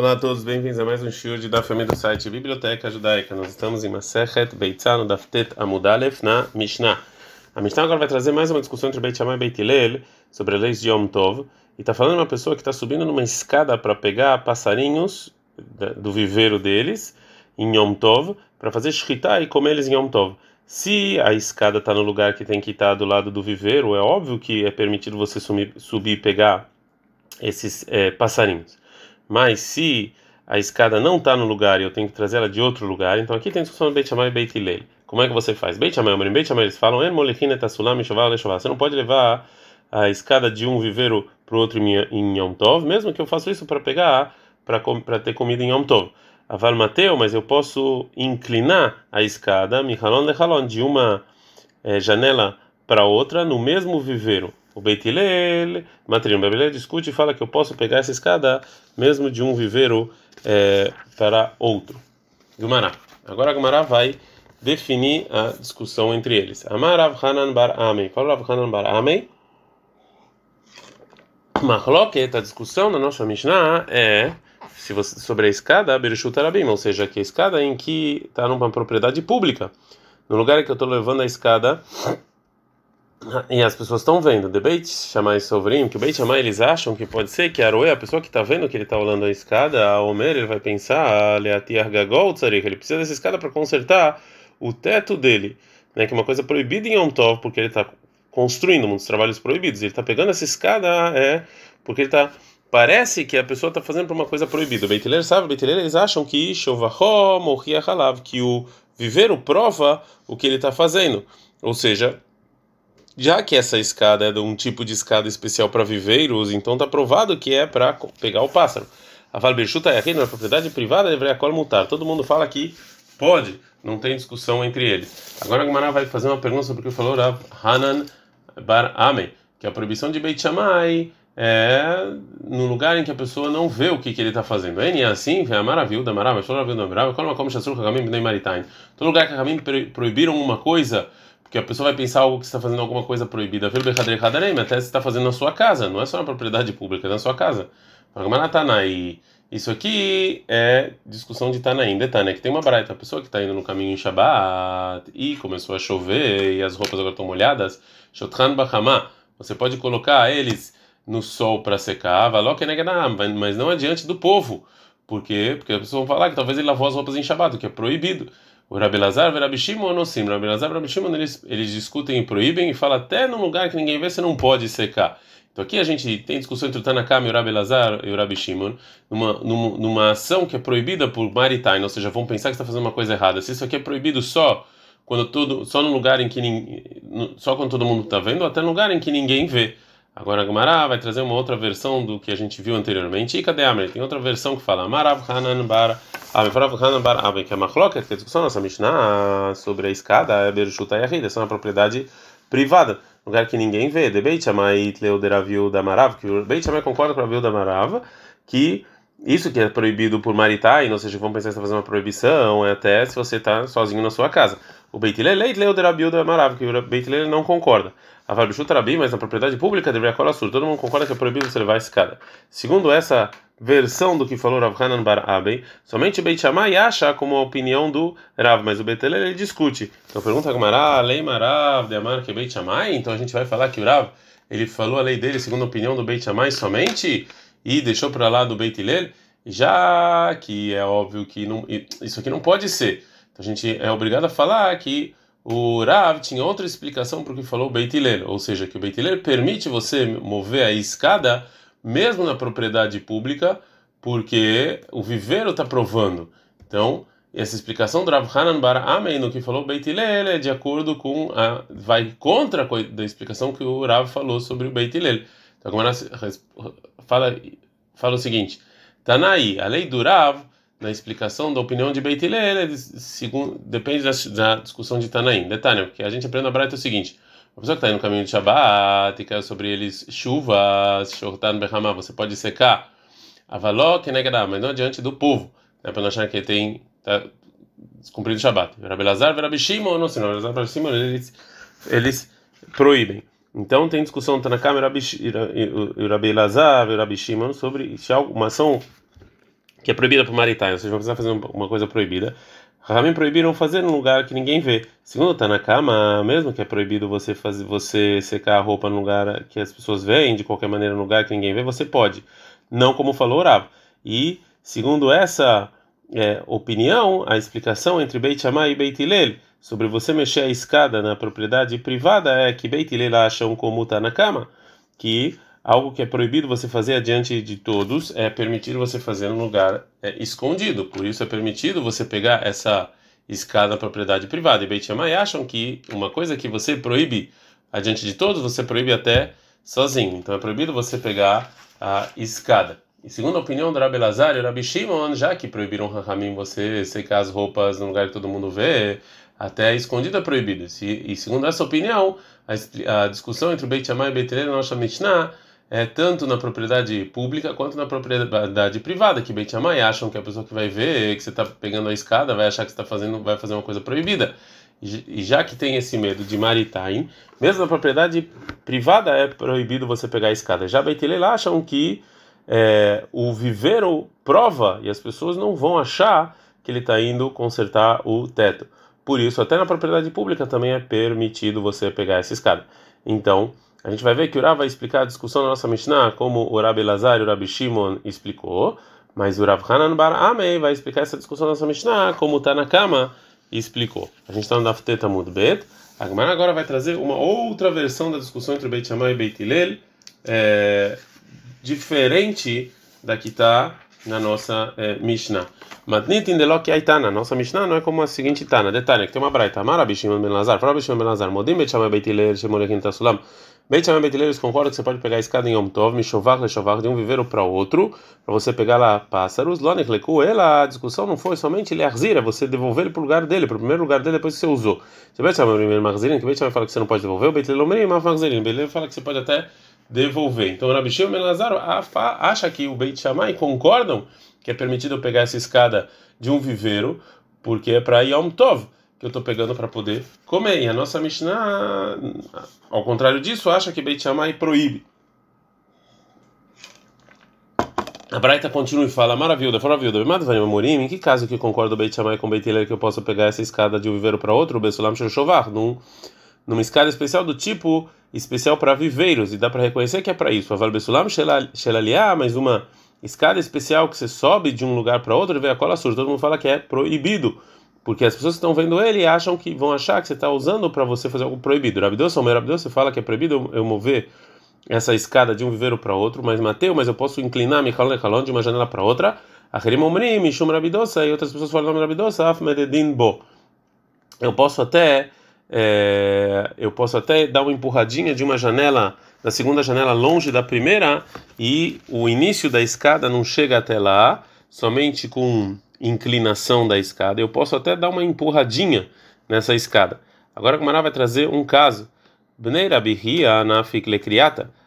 Olá a todos, bem-vindos a mais um de da família do site Biblioteca Judaica. Nós estamos em Masechet Beitzah no Daftet Amudalef na Mishnah. A Mishnah agora vai trazer mais uma discussão entre Beit Shammai e Beit Hillel sobre as leis de Yom Tov. E está falando de uma pessoa que está subindo numa escada para pegar passarinhos do viveiro deles em Yom Tov para fazer shritá e comer eles em Yom Tov. Se a escada está no lugar que tem que estar do lado do viveiro, é óbvio que é permitido você subir e pegar esses é, passarinhos. Mas se a escada não está no lugar e eu tenho que trazer ela de outro lugar, então aqui tem discussão do Beit Shammai e Beit Hillel. Como é que você faz? Beit Shammai, Beit Shammai, eles falam, Você não pode levar a escada de um viveiro para o outro em Yom Tov, mesmo que eu faça isso para pegar, para ter comida em Yom Tov. Aval Mateu, mas eu posso inclinar a escada, Michalon Lechalon, de uma é, janela para outra no mesmo viveiro. O Beit Hillel, Matrim Bebele discute e fala que eu posso pegar essa escada mesmo de um viveiro é, para outro. Gumará. Agora Gumará vai definir a discussão entre eles. Amarav Hanan Bar Amei. Qual Rav Hanan Bar Amei? Mahloket, a discussão na nossa Mishnah é se você, sobre a escada, Bereshut Arabim, ou seja, que a escada em que está numa propriedade pública, no lugar em que eu estou levando a escada e as pessoas estão vendo, debate chamar sobrinho, que o Beit chamar eles acham que pode ser que a Aroe, a pessoa que está vendo que ele está olhando a escada, a Omer, ele vai pensar, ele precisa dessa escada para consertar o teto dele, né, que é uma coisa proibida em Yom Tov, porque ele está construindo muitos trabalhos proibidos, ele está pegando essa escada, é porque ele está Parece que a pessoa está fazendo uma coisa proibida. O Beitiler sabe, o Beitiler eles acham que Shovahó morria que o viveiro prova o que ele está fazendo. Ou seja, já que essa escada é de um tipo de escada especial para viveiros, então está provado que é para pegar o pássaro. A Valberchuta é aqui na propriedade privada deveria colo mutar. Todo mundo fala que pode, não tem discussão entre eles. Agora a Gemara vai fazer uma pergunta sobre o que falou Rav Hanan Bar Ame, que a proibição de Beit Shammai é no lugar em que a pessoa não vê o que, que ele está fazendo. É assim, é a maravilha da maravilha, a. Todo lugar que Kagamim proibiram uma coisa, porque a pessoa vai pensar algo que está fazendo alguma coisa proibida. Até se está fazendo na sua casa, não é só na propriedade pública, é na sua casa. E isso aqui é discussão de Tanaim, detalhe, que tem uma barata, a pessoa que está indo no caminho em Shabbat e começou a chover e as roupas agora estão molhadas, Shotran Bahama, você pode colocar eles no sol para secar, mas não adiante do povo. Por quê? Porque as pessoas vão falar que talvez ele lavou as roupas em Shabbat, que é proibido. O Rabelazar, o Rabi Shimon ou sim. O Rabelazar e o Rabi Shimon, eles, eles discutem e proíbem e falam até num lugar que ninguém vê, você não pode secar. Então aqui a gente tem discussão entre o Tanakam e o e o numa, numa, numa ação que é proibida por Maritain, ou seja, vão pensar que está fazendo uma coisa errada. Se isso aqui é proibido só quando todo, só no lugar em que só quando todo mundo está vendo, ou até no lugar em que ninguém vê. Agora a vai trazer uma outra versão do que a gente viu anteriormente. E cadê a Tem outra versão que fala Marav Hanan Bar Amefrav Hanan Bar Aben, que é Machloket, que é a discussão nossa Mishnah sobre a escada, é Berushut Ayahid, essa é uma propriedade privada, lugar que ninguém vê. De Beit Shammai Tleuderavil da Marav, que o Beit Shammai concorda com a Vil da Marav, que isso que é proibido por Maritain, ou seja, vamos pensar que está fazendo uma proibição, é até se você está sozinho na sua casa. O Beit Lelei Tleuderavil da Marav, que o Beit não concorda. A Varbichut Rabi, mas na propriedade pública deveria colar sur. Todo mundo concorda que é proibido você levar a escada. Segundo essa versão do que falou Rav Hanan Bar Abei, somente Beit Shammai acha como a opinião do Rav, mas o Betel ele discute. Então pergunta a Gamara, lei Marav de Amar que é Beit Shammai? Então a gente vai falar que o Rav ele falou a lei dele segundo a opinião do Beit Shammai somente e deixou para lá do Beit Hillel, já que é óbvio que não, isso aqui não pode ser. A gente é obrigado a falar que o Rav tinha outra explicação para o que falou o Beit Hillel, ou seja, que o Beit Hillel permite você mover a escada mesmo na propriedade pública, porque o viveiro está provando. Então, essa explicação do Rav Hanan Bar Amei no que falou o Beit Hillel é de acordo com a vai contra a explicação que o Rav falou sobre o Beit Hillel. Então, como ela fala fala o seguinte: Tanaí, a lei do Rav na explicação da opinião de Beit Hillel, segundo, depende da, da, discussão de Tanaim. Detalhe, porque a gente aprende na Braita o seguinte: a pessoa que está no caminho de Shabbat e caiu sobre eles chuvas, shortan berramah, você pode secar, avaló que negará, mas não adiante do povo, né, para não achar que tem tá, descumprido o Shabbat. Rabelazar, Rabi Shimon, não sei, Rabelazar, Rabi Shimon, eles, eles proíbem. Então tem discussão Tanakam e Rabi Lazar e Rabi Shimon sobre se uma ação que é proibida para maritar, ou seja, não precisa fazer uma coisa proibida. Rahamim proibiram fazer num lugar que ninguém vê. Segundo tá na cama, mesmo que é proibido você fazer, você secar a roupa num lugar que as pessoas veem, de qualquer maneira, num lugar que ninguém vê, você pode. Não como falou Rav. E segundo essa é, opinião, a explicação entre Beit Shammai e Beit Hillel sobre você mexer a escada na propriedade privada é que Beit Hillel acham como tá na cama, que algo que é proibido você fazer adiante de todos é permitido você fazer no lugar é, escondido. Por isso é permitido você pegar essa escada propriedade privada. E Beit Shammai acham que uma coisa que você proíbe adiante de todos, você proíbe até sozinho. Então é proibido você pegar a escada. E segundo a opinião do Rabi Lazar e Rabi Shimon, já que proibiram Rahamim você secar as roupas no lugar que todo mundo vê, até escondido é proibido. E, segundo essa opinião, a, discussão entre o Beit Shammai e Beit Hillel na nossa Mishnah é tanto na propriedade pública quanto na propriedade privada, que Beit Shammai acham que a pessoa que vai ver que você está pegando a escada vai achar que está fazendo, vai fazer uma coisa proibida. E já que tem esse medo de maritain, mesmo na propriedade privada é proibido você pegar a escada. Já Beit Hillel acham que é, o viveiro prova e as pessoas não vão achar que ele está indo consertar o teto. Por isso, até na propriedade pública também é permitido você pegar essa escada. Então, a gente vai ver que o Rav vai explicar a discussão da nossa Mishnah, como o Rabi Lazar e o Rabi Shimon explicou, mas o Rav Hanan Bar Amei vai explicar essa discussão da nossa Mishnah, como o Tanakama explicou. A gente está no Dafteta Mud Bet. A Gemara agora vai trazer uma outra versão da discussão entre Beit Shammai e Beit Hillel, é, diferente da que está na nossa é, Mishnah. Matnitin delok aitana. Nossa Mishnah não é como a seguinte Tana. Detalhe, que tem uma braita. Amar Rabi Shimon ben Lazar. Fala Rabi Shimon ben Lazar. Modim Beit Shammai Beit Hillel, Shemolekin Tasulam. Beit Shammai Beit eles concordam que você pode pegar a escada em Yom Tov, Mishovar, Leshovar, de um viveiro para outro, para você pegar lá pássaros. Lonek Leku, ela, a discussão não foi somente ele é você devolver ele para o lugar dele, para o primeiro lugar dele depois que você usou. Se Beit Shammai primeiro Marzirin, que Beit Shammai fala que você não pode devolver, o Beit Lelomrim, Mav Marzirin, Beit fala que você pode até devolver. Então Rabi Shimon Ben Lazar acha que o Beit Shammai concordam que é permitido pegar essa escada de um viveiro, porque é para Yom Tov que eu estou pegando para poder comer. E a nossa Mishnah, ao contrário disso, acha que Beit Shammai proíbe. A Braita continua e fala, maravilha, maravilha, Morim, em que caso que concorda o Beit Shammai com o Beit Hillel que eu posso pegar essa escada de um viveiro para outro, o Besulam Shoshovar, num, numa escada especial do tipo especial para viveiros, e dá para reconhecer que é para isso. Aval Besulam Shelaliá, mas uma escada especial que você sobe de um lugar para outro, e vê a cola surda, todo mundo fala que é proibido porque as pessoas que estão vendo ele acham que vão achar que você está usando para você fazer algo proibido. Rabidosa, o meu Rabidosa fala que é proibido eu mover essa escada de um viveiro para outro, mas Mateu, mas eu posso inclinar me calon de uma janela para outra. Acherim omrim, mishum Rabidosa, e outras pessoas falam nome Rabidosa, af bo. Eu posso até é, eu posso até dar uma empurradinha de uma janela da segunda janela longe da primeira e o início da escada não chega até lá, somente com inclinação da escada. Eu posso até dar uma empurradinha nessa escada. Agora o Mará vai trazer um caso.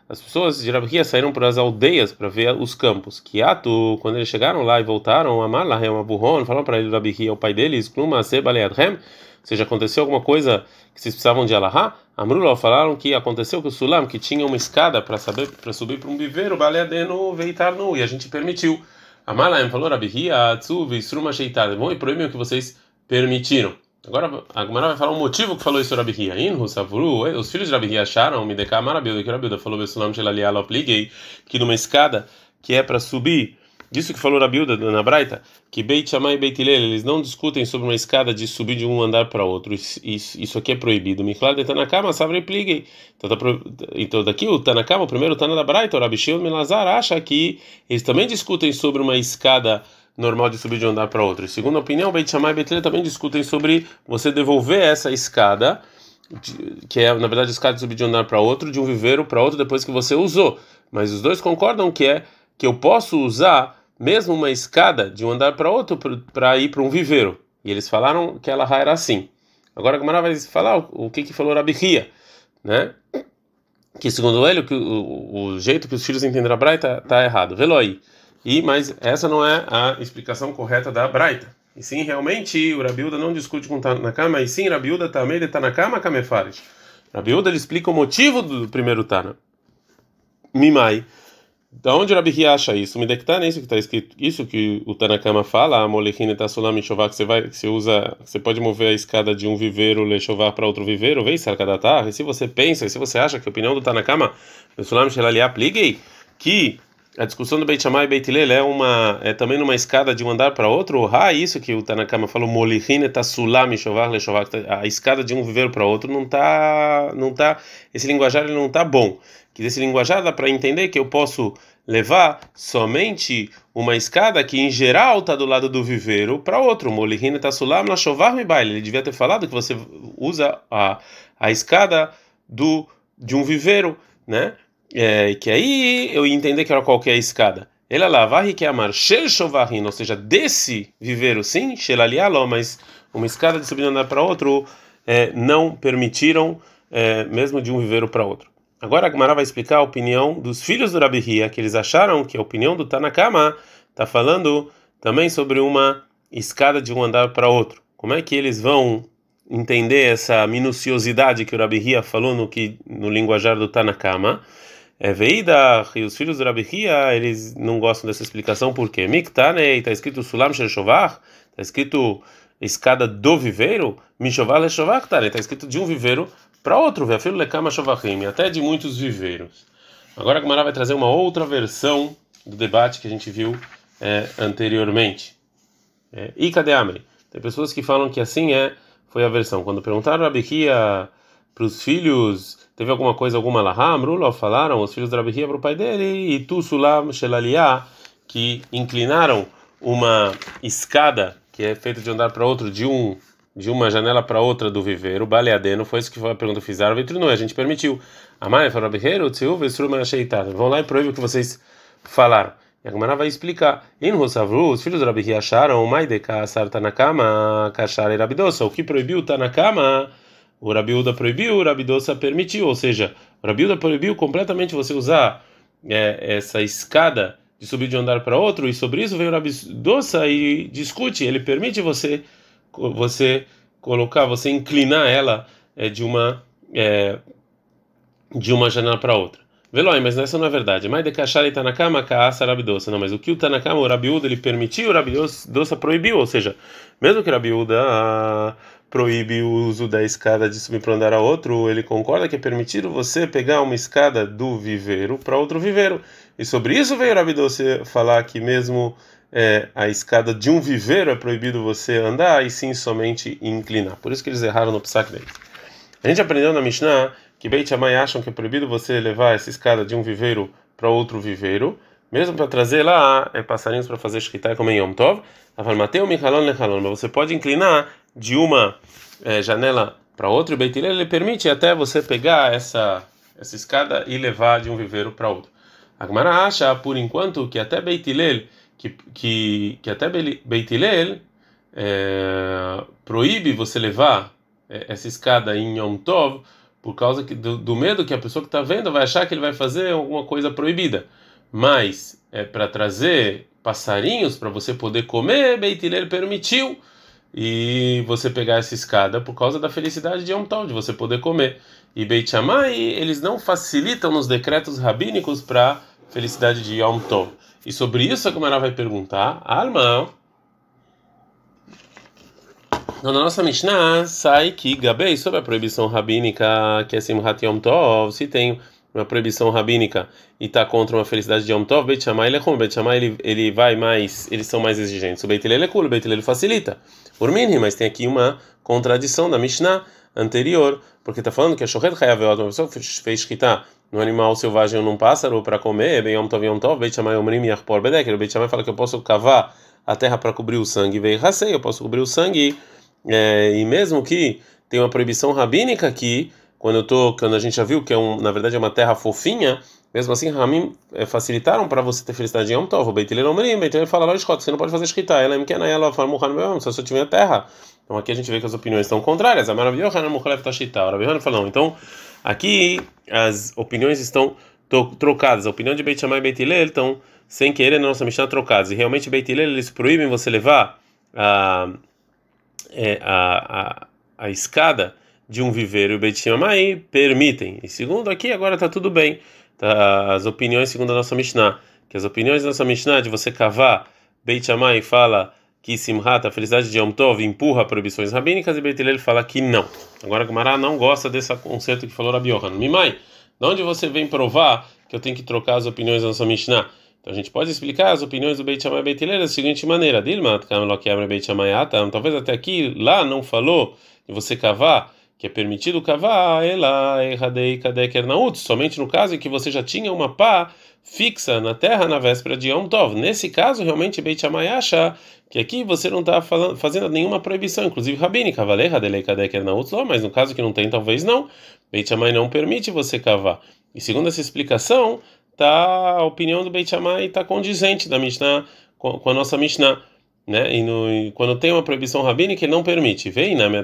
As pessoas de Rabihia saíram para as aldeias para ver os campos. Kiatu, quando eles chegaram lá e voltaram, Amar Lahem Aburron, falaram para ele Rabihia, o pai deles, Kluma Sebaleadhem, ou seja, aconteceu alguma coisa que vocês precisavam de Alahá? Amrullah falaram que aconteceu que o Sulam, que tinha uma escada para saber para subir para um viveiro, Baleadeno veitar nu, e a gente permitiu. Amalaim falou, Rabihia, Atsuv, Sruma Sheitada. Vão e proíbem o que vocês permitiram. Agora a Gemara vai falar um motivo que falou isso Rabihia. Inhu, Savuru, os filhos de Rabihia acharam, me decá Marabilda, que Rabilda falou, Besulam Shelaliala, obliguei, que numa escada que é para subir disso que falou Rabiuda na Braita, que Beit Shammai e Beit Hillel, eles não discutem sobre uma escada de subir de um andar para outro. Isso, isso aqui é proibido. Miklad de Tanakama, Savre Pliguei. Então, tá então daqui o Tanakama, o primeiro Tana da Braita, o Rabi Shimon Melazar, acha que eles também discutem sobre uma escada normal de subir de um andar para outro. E segundo a opinião, Beit Shammai e Beit Hillel também discutem sobre você devolver essa escada que é na verdade escada de subir de um andar para outro, de um viveiro para outro depois que você usou. Mas os dois concordam que é que eu posso usar mesmo uma escada de um andar para outro para ir para um viveiro. E eles falaram que ela era assim. Agora a Gamara vai falar o, que que falou Rabihia, né? Que segundo ele, o, o, o, jeito que os filhos entenderam a Braita está errado. Aí. E mas essa não é a explicação correta da Braita. E sim, realmente, o Rabiuda não discute com Tanakama, e sim, Rabiuda também de Tanakama Kamefares. Rabiuda ele explica o motivo do primeiro Tana. Mimai Da onde Rabi acha isso? Me dectar nisso que está escrito, isso que o Tanakama fala, a molechine tassulam chovar que você vai, que você usa, você pode mover a escada de um viveiro lechovar para outro viveiro, vem sarkadatar. E se você pensa, e se você acha que a opinião do Tanakama, sulam shelaliap liguei, que a discussão do Beit Shammai e Beit Hillel é uma é também numa escada de um andar para outro, ah, isso que o Tanakama falou, molechine tassulam chovar lechovar, a escada de um viveiro para outro não tá não tá esse linguajar ele não tá bom que desse linguajar dá para entender que eu posso levar somente uma escada que em geral está do lado do viveiro para outro. Molihine tassulam na chovar me baile. Ele devia ter falado que você usa a, a escada do de um viveiro, né? É, que aí eu ia entender que era qualquer escada. Ele lavar que amar shel shovarin, ou seja, desse viveiro sim, shelalialo, mas uma escada de subir andar para outro é, não permitiram, é, mesmo de um viveiro para outro. Agora a Gemara vai explicar a opinião dos filhos do Rabi Hia, que eles acharam que a opinião do Tanakama está falando também sobre uma escada de um andar para outro. Como é que eles vão entender essa minuciosidade que o Rabi Hia falou no, que, no linguajar do Tanakama? É Veida e os filhos do Rabi Hia, eles não gostam dessa explicação porque Miktanei, está escrito Sulam Shel está escrito escada do viveiro, Mishovar Leshovar, está escrito de um viveiro para outro, Vefilo Lekama Shovachim, até de muitos viveiros. Agora a Gemara vai trazer uma outra versão do debate que a gente viu é, anteriormente. É, e cadê Amri? Tem pessoas que falam que assim é, foi a versão. Quando perguntaram a Abiquia para os filhos, teve alguma coisa, alguma Rulo, falaram os filhos da Abiquia para o pai dele, e tu sulam shelalia, que inclinaram uma escada que é feita de andar para outro de um de uma janela para outra do viveiro, baleadeno, foi isso que foi a pergunta que fizeram, não, a gente permitiu. A mãe falou, Berreiro, Tsiu, Vestruma, Acheitada. Vão lá e proíbe o que vocês falaram. E a Gemara vai explicar. In Rosavru, os filhos do Rabi acharam, Maideka, Asar Tanakama, Kashar e Rabidosa. O que proibiu Tanakama, o Rabiuda proibiu, o Rabidosa permitiu. Ou seja, o Rabiuda proibiu completamente você usar é, essa escada de subir de um andar para outro, e sobre isso veio o Rabidosa e discute. Ele permite você você colocar, você inclinar ela é, de uma é, de uma janela para outra. Veloi, mas essa não é verdade. Mas de na cama, caça rabidosa. Não, mas o que o Tanakama, o Rabiuda, ele permitiu, o Rabidosa proibiu. Ou seja, mesmo que o Rabiuda ah, proíbe o uso da escada de subir para andar a outro, ele concorda que é permitido você pegar uma escada do viveiro para outro viveiro. E sobre isso veio o Rabidosa falar que mesmo é, a escada de um viveiro é proibido você andar e sim somente inclinar. Por isso que eles erraram no psaque dele. A gente aprendeu na Mishnah que Beit Shammai acham que é proibido você levar essa escada de um viveiro para outro viveiro, mesmo para trazer lá é, passarinhos para fazer shkita como em Yom Tov. Mateu Michalon Lechalon, mas você pode inclinar de uma é, janela para outra e Beit Hillel ele permite até você pegar essa essa escada e levar de um viveiro para outro. A Gemara acha, por enquanto, que até Beit Hillel que, que, que até Beit Hillel é, proíbe você levar é, essa escada em Yom Tov por causa que, do, do medo que a pessoa que está vendo vai achar que ele vai fazer alguma coisa proibida. Mas é para trazer passarinhos para você poder comer, Beit Hillel permitiu e você pegar essa escada por causa da felicidade de Yom Tov, de você poder comer. E Beit Shammai, eles não facilitam nos decretos rabínicos para felicidade de Yom Tov. E sobre isso a Gemara vai perguntar, Alma. Na nossa Mishnah sai que Gabei sobre a proibição rabínica que é Simhat Yom Tov, se tem uma proibição rabínica e está contra uma felicidade de Yom Tov, Beit Shammai ele é como Beit Shammai ele, ele vai mais, eles são mais exigentes. O Beit Hillel é cool, o Beit Hillel facilita. Por mim, mas tem aqui uma contradição da Mishnah anterior, porque está falando que a Shohet Hayaveot, uma pessoa fez shkita no animal selvagem ou num pássaro para comer, bem Yom Tov Yom Tov, Beit Shammai Omrim Yachpor Bedek, o Beit Shammai fala que eu posso cavar a terra para cobrir o sangue, veio Hasei, eu posso cobrir o sangue, é, e mesmo que tem uma proibição rabínica aqui, quando eu tô, quando a gente já viu que é um, na verdade é uma terra fofinha, mesmo assim, Ramim é, facilitaram para você ter felicidade em Yom Tov. O Beit Hillel Omrim, Beit Hillel fala, você não pode fazer escrita, ela é pequena, ela fala, Muhan se eu tiver terra. Então aqui a gente vê que as opiniões estão contrárias. A maravilhosa Hanan Mukhalev Tashita. O Rabi falou, não. Então aqui as opiniões estão trocadas. A opinião de Beit Shammai e Beit Hillel estão sem querer na nossa Mishnah trocadas. E realmente Beit Hillel eles proíbem você levar a, é, a, a, a escada de um viveiro e o Beit Shammai permitem. E segundo aqui agora está tudo bem. as opiniões segundo a nossa Mishnah, que as opiniões da nossa Mishnah de você cavar Beit Shammai fala que Simhat, a felicidade de Yom Tov, empurra proibições rabínicas e Beit Hillel fala que não. Agora Gamara não gosta desse conceito que falou Rabi Yohan. Mimai, de onde você vem provar que eu tenho que trocar as opiniões da nossa Mishnah? Então a gente pode explicar as opiniões do Beit Shammai e Beit Hillel da seguinte maneira: Beit talvez até aqui lá não falou de você cavar que é permitido cavar erradei somente no caso em que você já tinha uma pá fixa na terra na véspera de Yom Tov. Nesse caso, realmente Beit Shammai acha que aqui você não está fazendo nenhuma proibição, inclusive rabínica, valer radelei kadeker naut, mas no caso que não tem, talvez não. Beit Shammai não permite você cavar. E segundo essa explicação, tá a opinião do Beit Shammai está condizente da Mishnah com, com a nossa Mishnah né? E, no, e, quando tem uma proibição rabínica, ele não permite. Vem na né?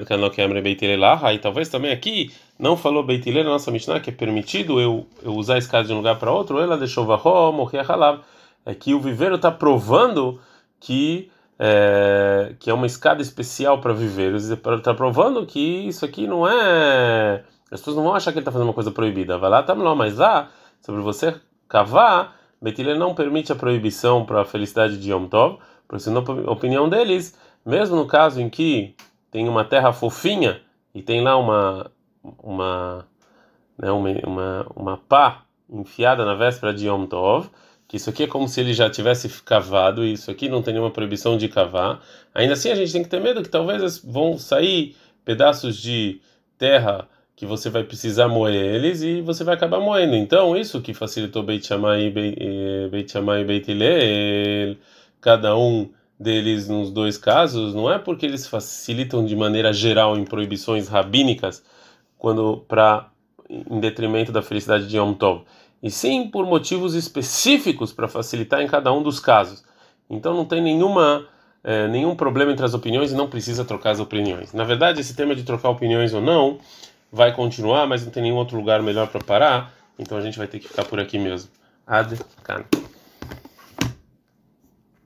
Aí talvez também aqui não falou Beitilei na nossa Mishnah que é permitido eu, eu usar a escada de um lugar para outro. Ela deixou varro, morrer a É que o viveiro está provando que é, que é uma escada especial para viveiros. Está provando que isso aqui não é. As pessoas não vão achar que ele está fazendo uma coisa proibida. Vai lá, tá lá, mas lá sobre você cavar, Beitilei não permite a proibição para a felicidade de Yom Tov porque na opinião deles, mesmo no caso em que tem uma terra fofinha e tem lá uma uma né, uma, uma, uma pá enfiada na véspera de Yom Tov, que isso aqui é como se ele já tivesse cavado, e isso aqui não tem nenhuma proibição de cavar. Ainda assim, a gente tem que ter medo que talvez vão sair pedaços de terra que você vai precisar moer eles e você vai acabar moendo. Então, isso que facilitou Beit Shammai e Beit, Shammai e Beit Hillel, cada um deles nos dois casos, não é porque eles facilitam de maneira geral em proibições rabínicas, quando para em detrimento da felicidade de Yom Tov, e sim por motivos específicos para facilitar em cada um dos casos. Então não tem nenhuma é, nenhum problema entre as opiniões e não precisa trocar as opiniões. Na verdade, esse tema de trocar opiniões ou não vai continuar, mas não tem nenhum outro lugar melhor para parar, então a gente vai ter que ficar por aqui mesmo. Ad can.